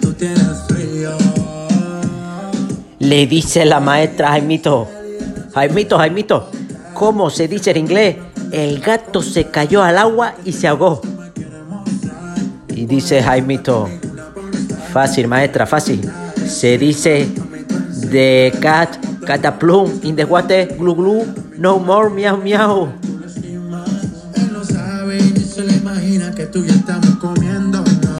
tú tienes frío. Le dice la maestra Jaimito. Jaimito, Jaimito, ¿cómo se dice en inglés? El gato se cayó al agua y se ahogó. Y dice Jaimito, fácil maestra, fácil. Se dice the cat cataplum in the water glu glu no more miau miau. Él lo sabe ni se le imagina que tú y yo estamos comiendo.